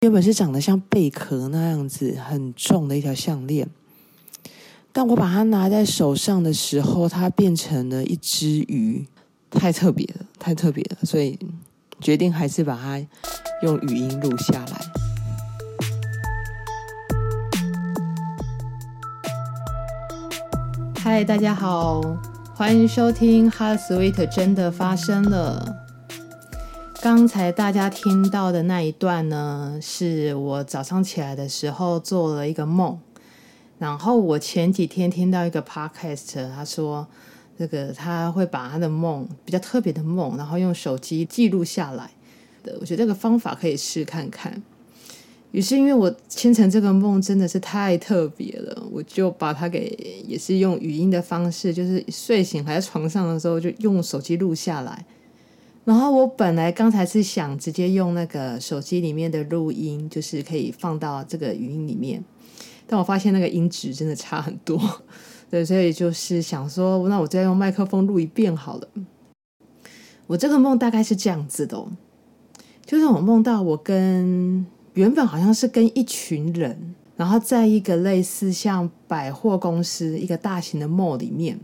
原本是长得像贝壳那样子很重的一条项链，但我把它拿在手上的时候，它变成了一只鱼，太特别了，太特别了，所以决定还是把它用语音录下来。嗨，大家好，欢迎收听《Heart Sweet》，真的发生了。刚才大家听到的那一段呢，是我早上起来的时候做了一个梦。然后我前几天听到一个 podcast，他说这个他会把他的梦比较特别的梦，然后用手机记录下来的。我觉得这个方法可以试看看。于是因为我清晨这个梦真的是太特别了，我就把它给也是用语音的方式，就是睡醒还在床上的时候就用手机录下来。然后我本来刚才是想直接用那个手机里面的录音，就是可以放到这个语音里面，但我发现那个音质真的差很多，对，所以就是想说，那我再用麦克风录一遍好了。我这个梦大概是这样子的哦，就是我梦到我跟原本好像是跟一群人，然后在一个类似像百货公司一个大型的 mall 里面。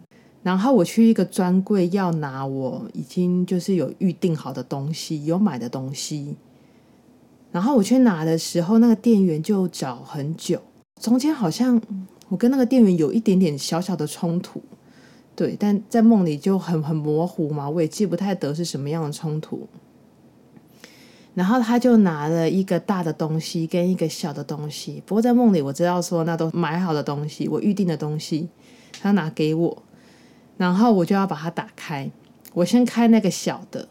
然后我去一个专柜要拿我已经就是有预定好的东西，有买的东西。然后我去拿的时候，那个店员就找很久，中间好像我跟那个店员有一点点小小的冲突，对，但在梦里就很很模糊嘛，我也记不太得是什么样的冲突。然后他就拿了一个大的东西跟一个小的东西，不过在梦里我知道说那都买好的东西，我预定的东西，他拿给我。然后我就要把它打开，我先开那个小的。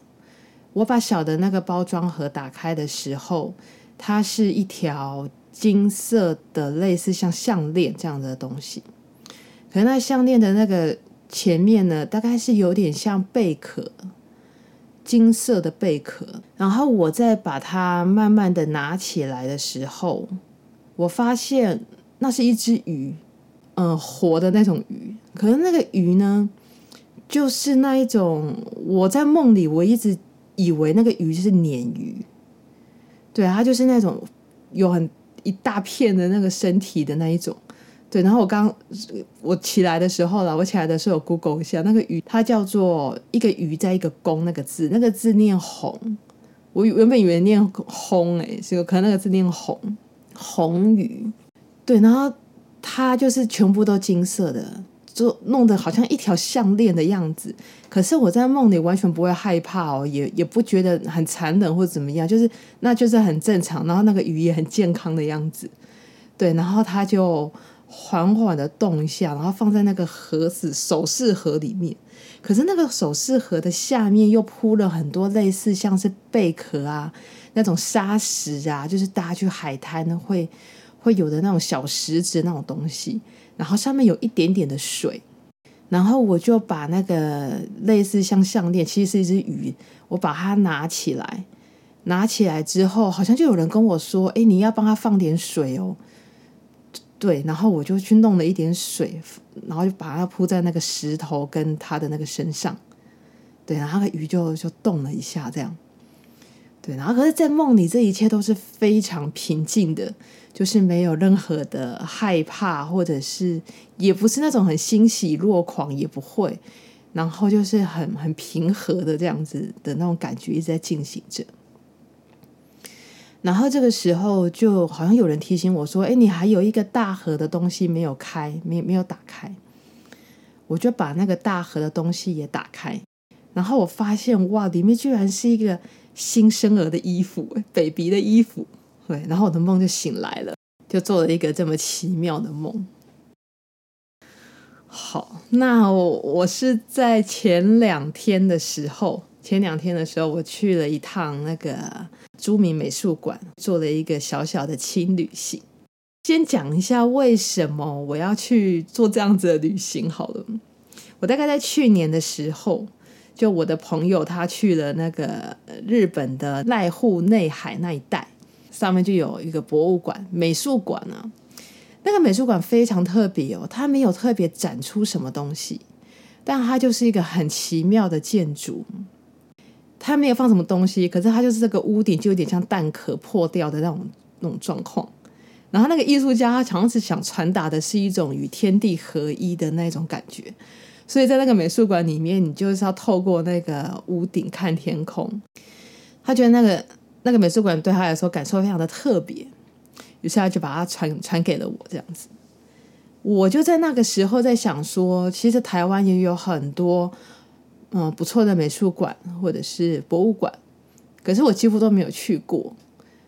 我把小的那个包装盒打开的时候，它是一条金色的，类似像项链这样的东西。可能那项链的那个前面呢，大概是有点像贝壳，金色的贝壳。然后我再把它慢慢的拿起来的时候，我发现那是一只鱼。嗯，活的那种鱼，可是那个鱼呢，就是那一种，我在梦里我一直以为那个鱼就是鲶鱼，对，它就是那种有很一大片的那个身体的那一种，对。然后我刚我起来的时候了，我起来的时候有 Google 一下那个鱼，它叫做一个鱼在一个宫那个字，那个字念红，我原本以为念红哎，结果可能那个字念红红鱼，对，然后。它就是全部都金色的，就弄得好像一条项链的样子。可是我在梦里完全不会害怕哦，也也不觉得很残忍或者怎么样，就是那就是很正常。然后那个鱼也很健康的样子，对。然后它就缓缓的动一下，然后放在那个盒子首饰盒里面。可是那个首饰盒的下面又铺了很多类似像是贝壳啊那种沙石啊，就是大家去海滩会。会有的那种小石子那种东西，然后上面有一点点的水，然后我就把那个类似像项链，其实是一只鱼，我把它拿起来，拿起来之后，好像就有人跟我说：“哎，你要帮他放点水哦。”对，然后我就去弄了一点水，然后就把它铺在那个石头跟它的那个身上，对，然后那个鱼就就动了一下，这样。对，然后可是，在梦里，这一切都是非常平静的，就是没有任何的害怕，或者是也不是那种很欣喜若狂，也不会，然后就是很很平和的这样子的那种感觉一直在进行着。然后这个时候，就好像有人提醒我说：“哎，你还有一个大盒的东西没有开，没没有打开。”我就把那个大盒的东西也打开，然后我发现，哇，里面居然是一个。新生儿的衣服，baby 的衣服，对，然后我的梦就醒来了，就做了一个这么奇妙的梦。好，那我我是在前两天的时候，前两天的时候，我去了一趟那个朱铭美术馆，做了一个小小的轻旅行。先讲一下为什么我要去做这样子的旅行好了。我大概在去年的时候。就我的朋友，他去了那个日本的濑户内海那一带，上面就有一个博物馆、美术馆啊。那个美术馆非常特别哦，它没有特别展出什么东西，但它就是一个很奇妙的建筑。它没有放什么东西，可是它就是这个屋顶就有点像蛋壳破掉的那种那种状况。然后那个艺术家他好像是想传达的是一种与天地合一的那种感觉，所以在那个美术馆里面，你就是要透过那个屋顶看天空。他觉得那个那个美术馆对他来说感受非常的特别，于是他就把它传传给了我，这样子。我就在那个时候在想说，其实台湾也有很多嗯不错的美术馆或者是博物馆，可是我几乎都没有去过。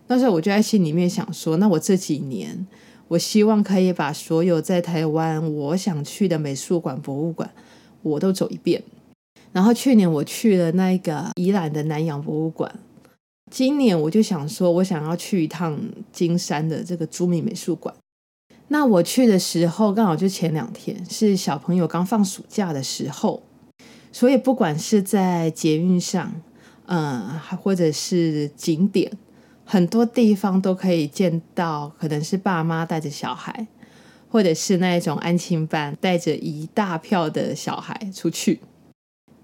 那时候我就在心里面想说，那我这几年，我希望可以把所有在台湾我想去的美术馆、博物馆，我都走一遍。然后去年我去了那个宜兰的南洋博物馆，今年我就想说，我想要去一趟金山的这个朱铭美术馆。那我去的时候刚好就前两天是小朋友刚放暑假的时候，所以不管是在捷运上，嗯，或者是景点。很多地方都可以见到，可能是爸妈带着小孩，或者是那一种安亲班带着一大票的小孩出去。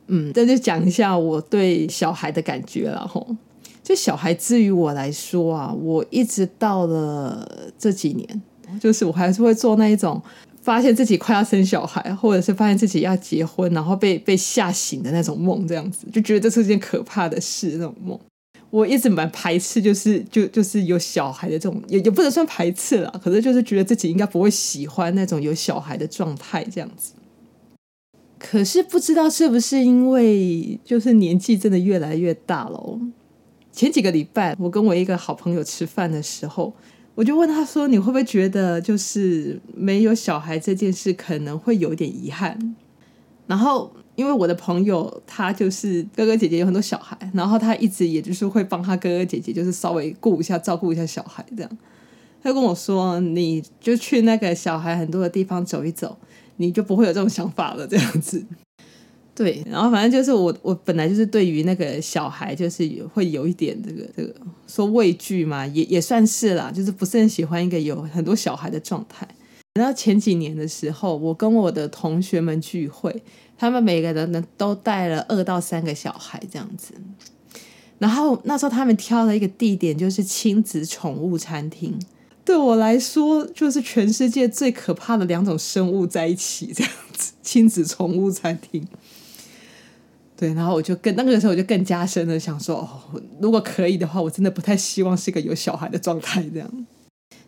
嗯，这就讲一下我对小孩的感觉了吼。就小孩之于我来说啊，我一直到了这几年，就是我还是会做那一种发现自己快要生小孩，或者是发现自己要结婚，然后被被吓醒的那种梦，这样子就觉得这是件可怕的事，那种梦。我一直蛮排斥，就是就就是有小孩的这种，也也不能算排斥啦，可是就是觉得自己应该不会喜欢那种有小孩的状态这样子。可是不知道是不是因为就是年纪真的越来越大了。前几个礼拜，我跟我一个好朋友吃饭的时候，我就问他说：“你会不会觉得就是没有小孩这件事可能会有点遗憾？”然后。因为我的朋友他就是哥哥姐姐有很多小孩，然后他一直也就是会帮他哥哥姐姐就是稍微顾一下照顾一下小孩这样。他跟我说：“你就去那个小孩很多的地方走一走，你就不会有这种想法了。”这样子。对，然后反正就是我我本来就是对于那个小孩就是会有一点这个这个说畏惧嘛，也也算是啦，就是不是很喜欢一个有很多小孩的状态。然后前几年的时候，我跟我的同学们聚会。他们每个人呢都带了二到三个小孩这样子，然后那时候他们挑了一个地点，就是亲子宠物餐厅。对我来说，就是全世界最可怕的两种生物在一起这样子，亲子宠物餐厅。对，然后我就更那个时候我就更加深的想说，哦，如果可以的话，我真的不太希望是一个有小孩的状态这样。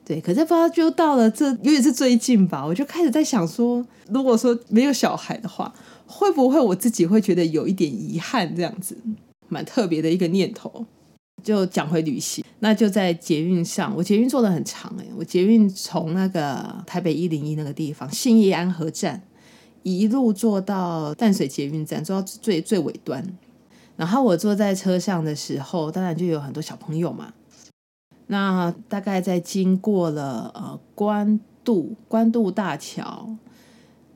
对，可是不知道就到了这，尤其是最近吧，我就开始在想说，如果说没有小孩的话。会不会我自己会觉得有一点遗憾？这样子蛮特别的一个念头。就讲回旅行，那就在捷运上，我捷运坐得很长诶，我捷运从那个台北一零一那个地方信义安和站一路坐到淡水捷运站，坐到最最尾端。然后我坐在车上的时候，当然就有很多小朋友嘛。那大概在经过了呃关渡关渡大桥。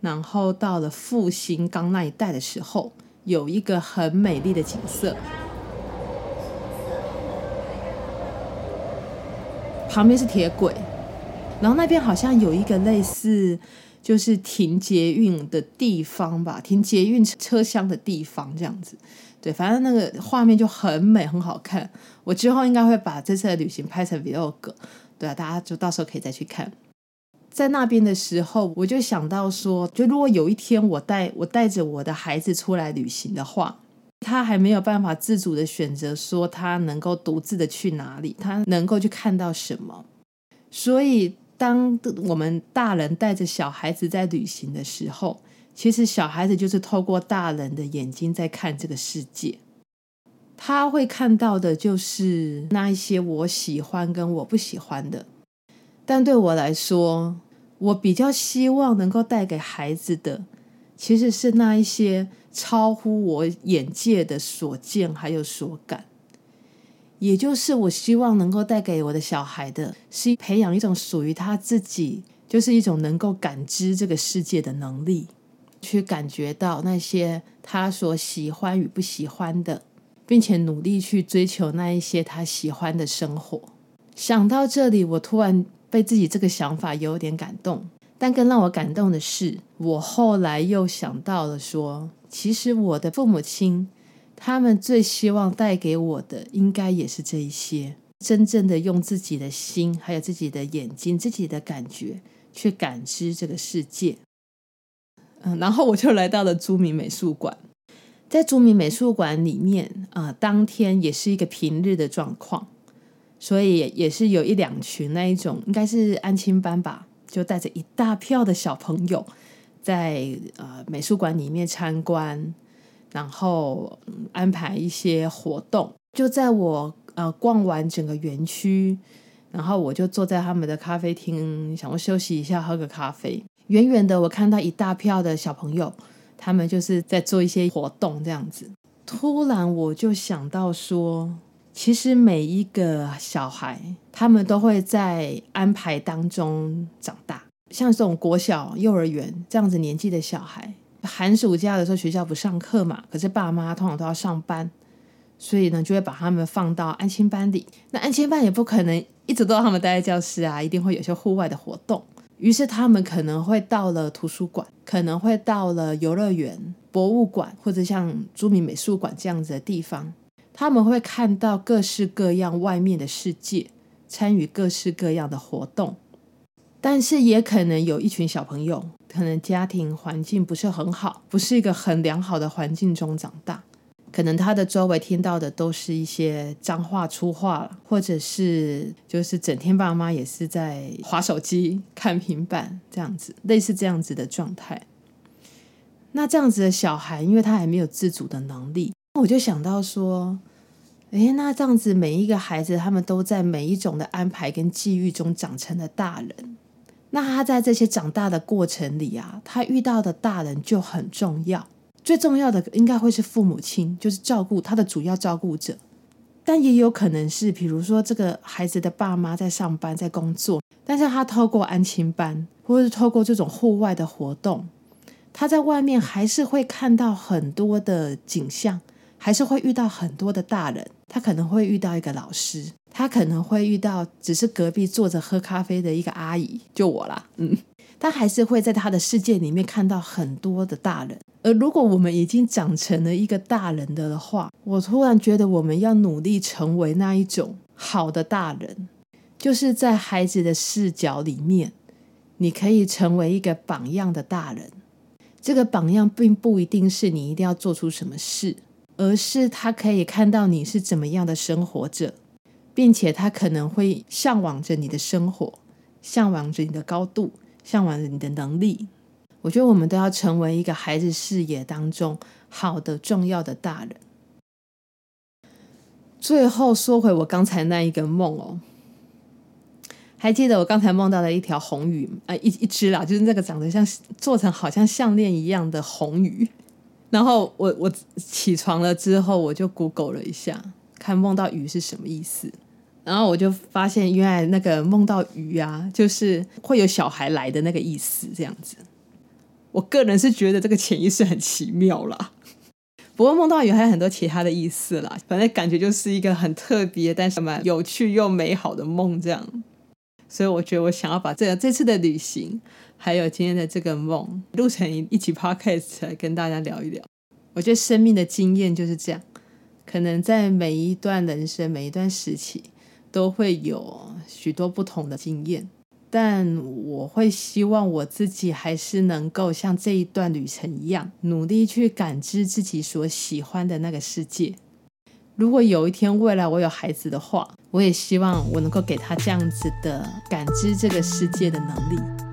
然后到了复兴岗那一带的时候，有一个很美丽的景色，旁边是铁轨，然后那边好像有一个类似就是停捷运的地方吧，停捷运车厢的地方这样子。对，反正那个画面就很美，很好看。我之后应该会把这次的旅行拍成 vlog，对啊，大家就到时候可以再去看。在那边的时候，我就想到说，就如果有一天我带我带着我的孩子出来旅行的话，他还没有办法自主的选择说他能够独自的去哪里，他能够去看到什么。所以，当我们大人带着小孩子在旅行的时候，其实小孩子就是透过大人的眼睛在看这个世界，他会看到的就是那一些我喜欢跟我不喜欢的。但对我来说，我比较希望能够带给孩子的，其实是那一些超乎我眼界的所见还有所感，也就是我希望能够带给我的小孩的，是培养一种属于他自己，就是一种能够感知这个世界的能力，去感觉到那些他所喜欢与不喜欢的，并且努力去追求那一些他喜欢的生活。想到这里，我突然。被自己这个想法有点感动，但更让我感动的是，我后来又想到了说，其实我的父母亲，他们最希望带给我的，应该也是这一些。真正的用自己的心，还有自己的眼睛、自己的感觉去感知这个世界。嗯，然后我就来到了朱铭美术馆。在朱铭美术馆里面，啊、当天也是一个平日的状况，所以也是有一两群那一种，应该是安亲班吧，就带着一大票的小朋友在呃美术馆里面参观，然后、安排一些活动。就在我呃逛完整个园区，然后我就坐在他们的咖啡厅，想要休息一下，喝个咖啡。远远的，我看到一大票的小朋友，他们就是在做一些活动，这样子。突然，我就想到说，其实每一个小孩，他们都会在安排当中长大。像这种国小、幼儿园这样子年纪的小孩，寒暑假的时候学校不上课嘛，可是爸妈通常都要上班，所以呢，就会把他们放到安亲班里。那安亲班也不可能一直都让他们待在教室啊，一定会有些户外的活动。于是他们可能会到了图书馆，可能会到了游乐园、博物馆，或者像朱铭美术馆这样子的地方。他们会看到各式各样外面的世界，参与各式各样的活动。但是也可能有一群小朋友，可能家庭环境不是很好，不是一个很良好的环境中长大。可能他的周围听到的都是一些脏话粗话，或者是就是整天爸妈也是在划手机、看平板这样子，类似这样子的状态。那这样子的小孩，因为他还没有自主的能力，我就想到说，诶，那这样子每一个孩子，他们都在每一种的安排跟际遇中长成了大人，那他在这些长大的过程里啊，他遇到的大人就很重要。最重要的应该会是父母亲，就是照顾他的主要照顾者，但也有可能是，比如说这个孩子的爸妈在上班在工作，但是他透过安亲班，或者是透过这种户外的活动，他在外面还是会看到很多的景象，还是会遇到很多的大人，他可能会遇到一个老师，他可能会遇到只是隔壁坐着喝咖啡的一个阿姨，就我啦，嗯。他还是会在他的世界里面看到很多的大人，而如果我们已经长成了一个大人的话，我突然觉得我们要努力成为那一种好的大人，就是在孩子的视角里面，你可以成为一个榜样的大人。这个榜样并不一定是你一定要做出什么事，而是他可以看到你是怎么样的生活着，并且他可能会向往着你的生活，向往着你的高度。向往着你的能力，我觉得我们都要成为一个孩子视野当中好的、重要的大人。最后说回我刚才那一个梦哦，还记得我刚才梦到的一条红鱼啊，一一只啦，就是那个长得像做成好像项链一样的红鱼。然后我我起床了之后，我就 Google 了一下，看梦到鱼是什么意思。然后我就发现，原来那个梦到鱼啊，就是会有小孩来的那个意思，这样子。我个人是觉得这个潜意识很奇妙啦。不过梦到鱼还有很多其他的意思啦，反正感觉就是一个很特别，但是蛮有趣又美好的梦这样。所以我觉得我想要把这这次的旅行，还有今天的这个梦，录成一起 podcast 来跟大家聊一聊。我觉得生命的经验就是这样，可能在每一段人生、每一段时期。都会有许多不同的经验，但我会希望我自己还是能够像这一段旅程一样，努力去感知自己所喜欢的那个世界。如果有一天未来我有孩子的话，我也希望我能够给他这样子的感知这个世界的能力。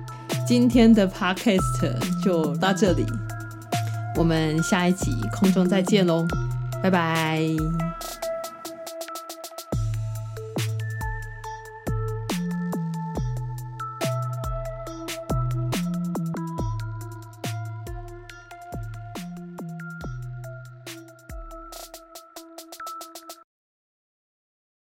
今天的 podcast 就到这里，我们下一集空中再见喽，拜拜。